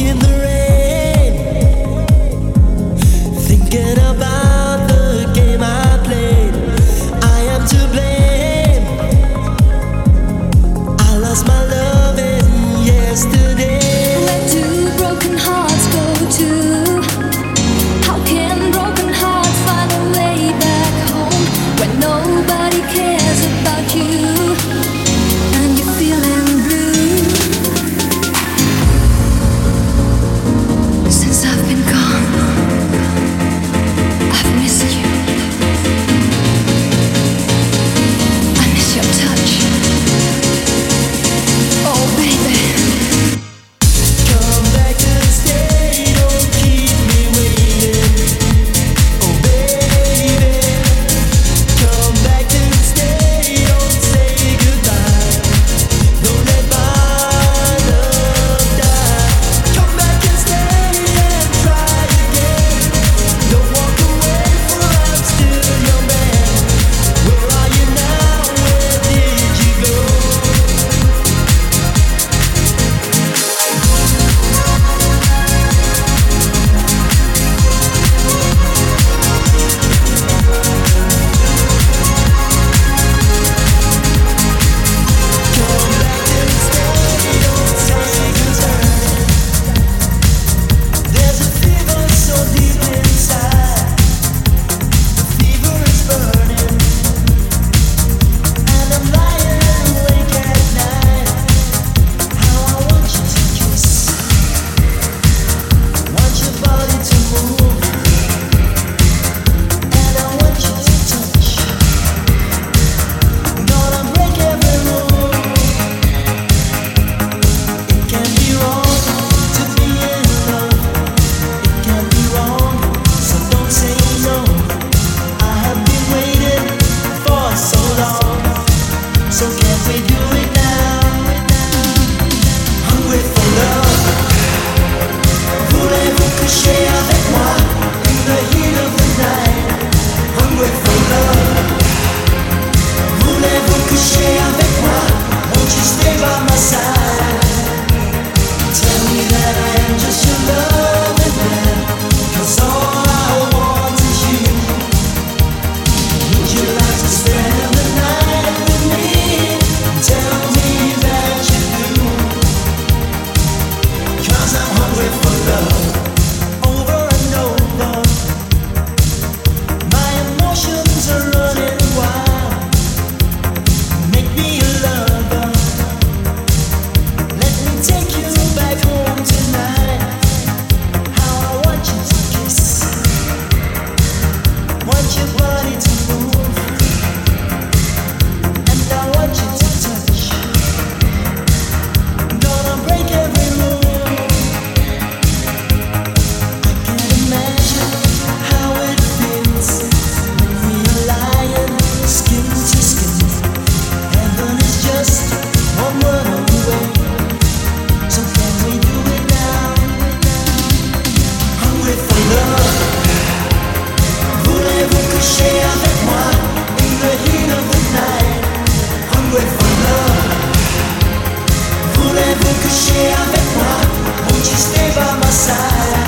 in the Venez coucher avec moi, mon va ma salle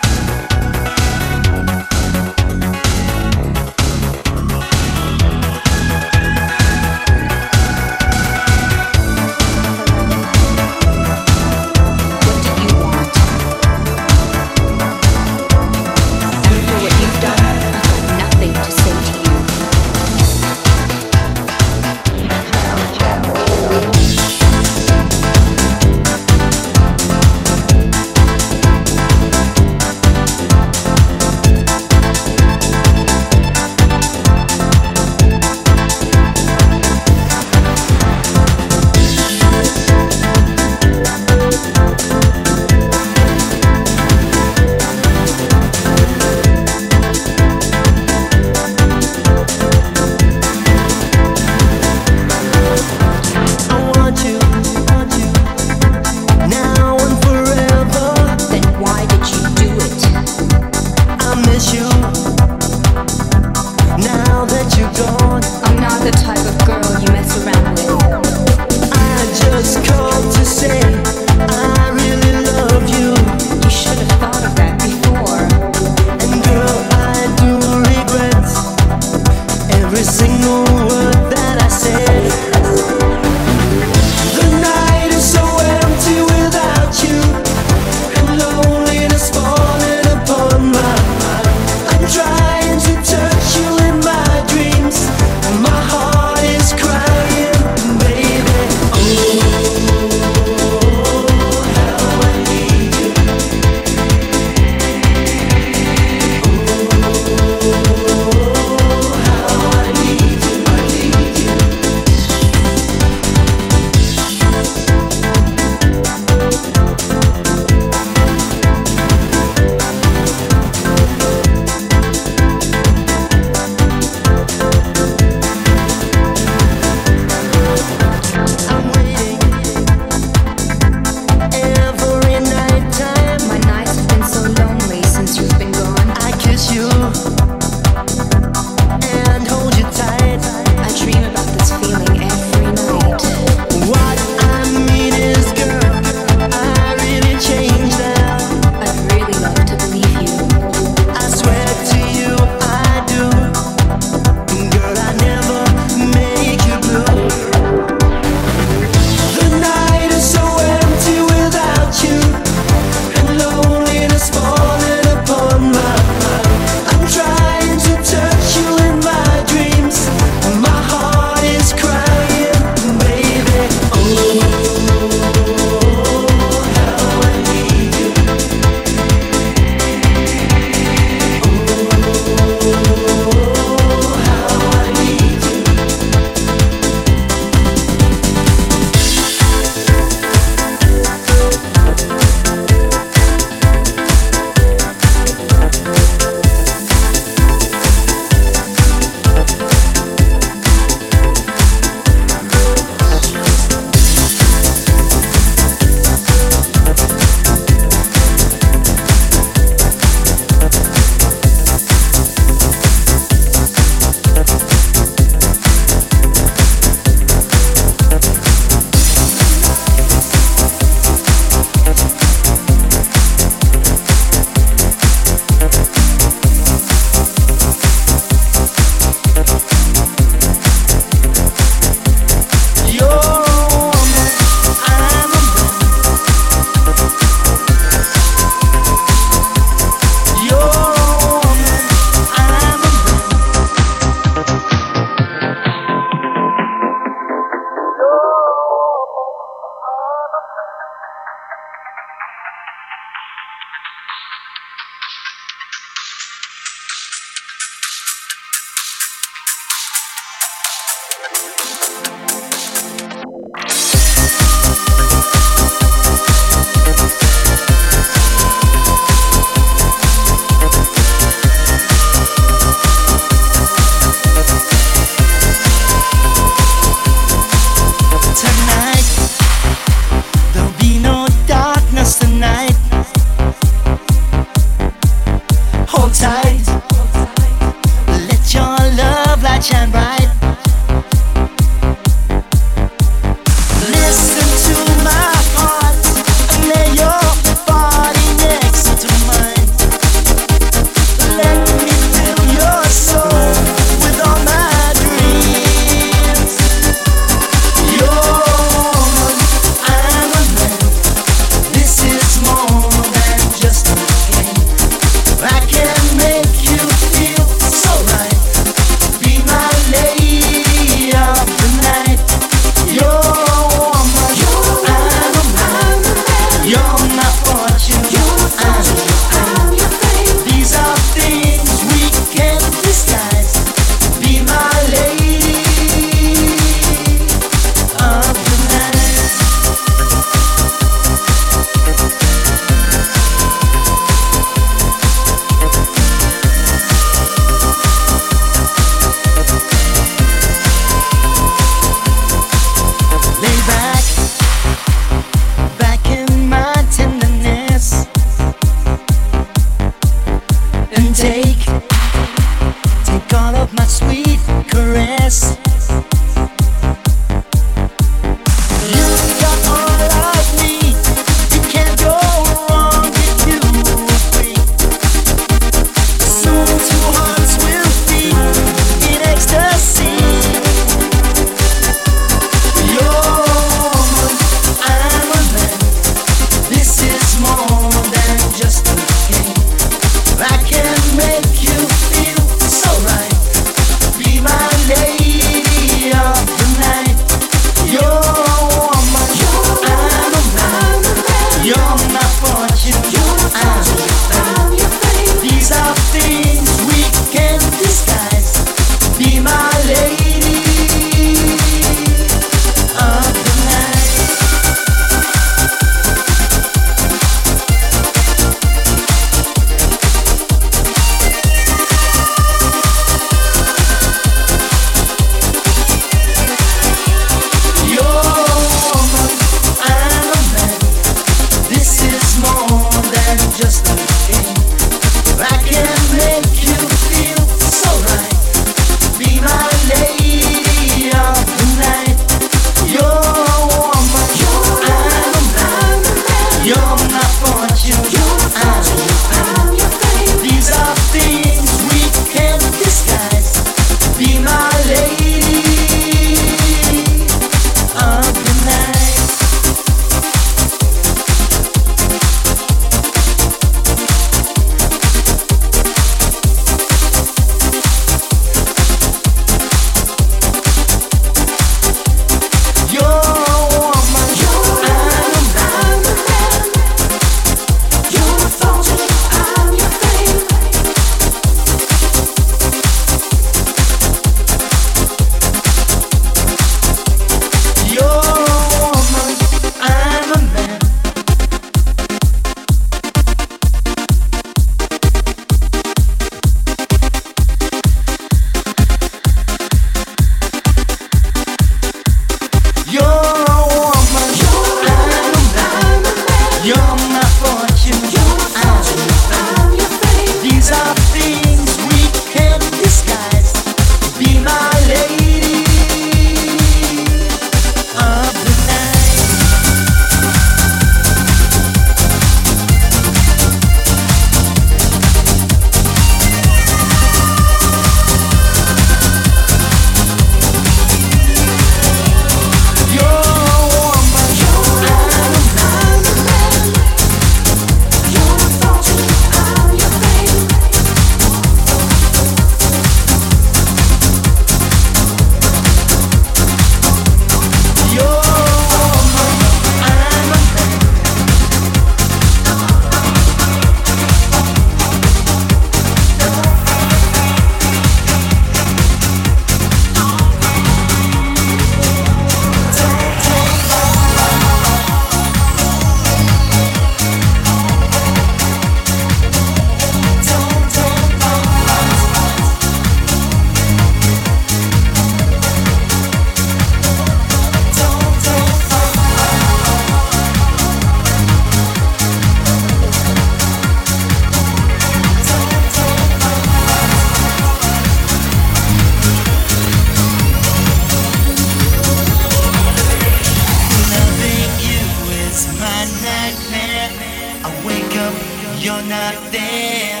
you're not there.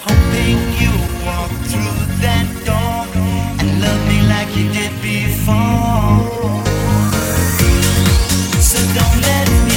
Hoping you walk through that door and love me like you did before. So don't let me.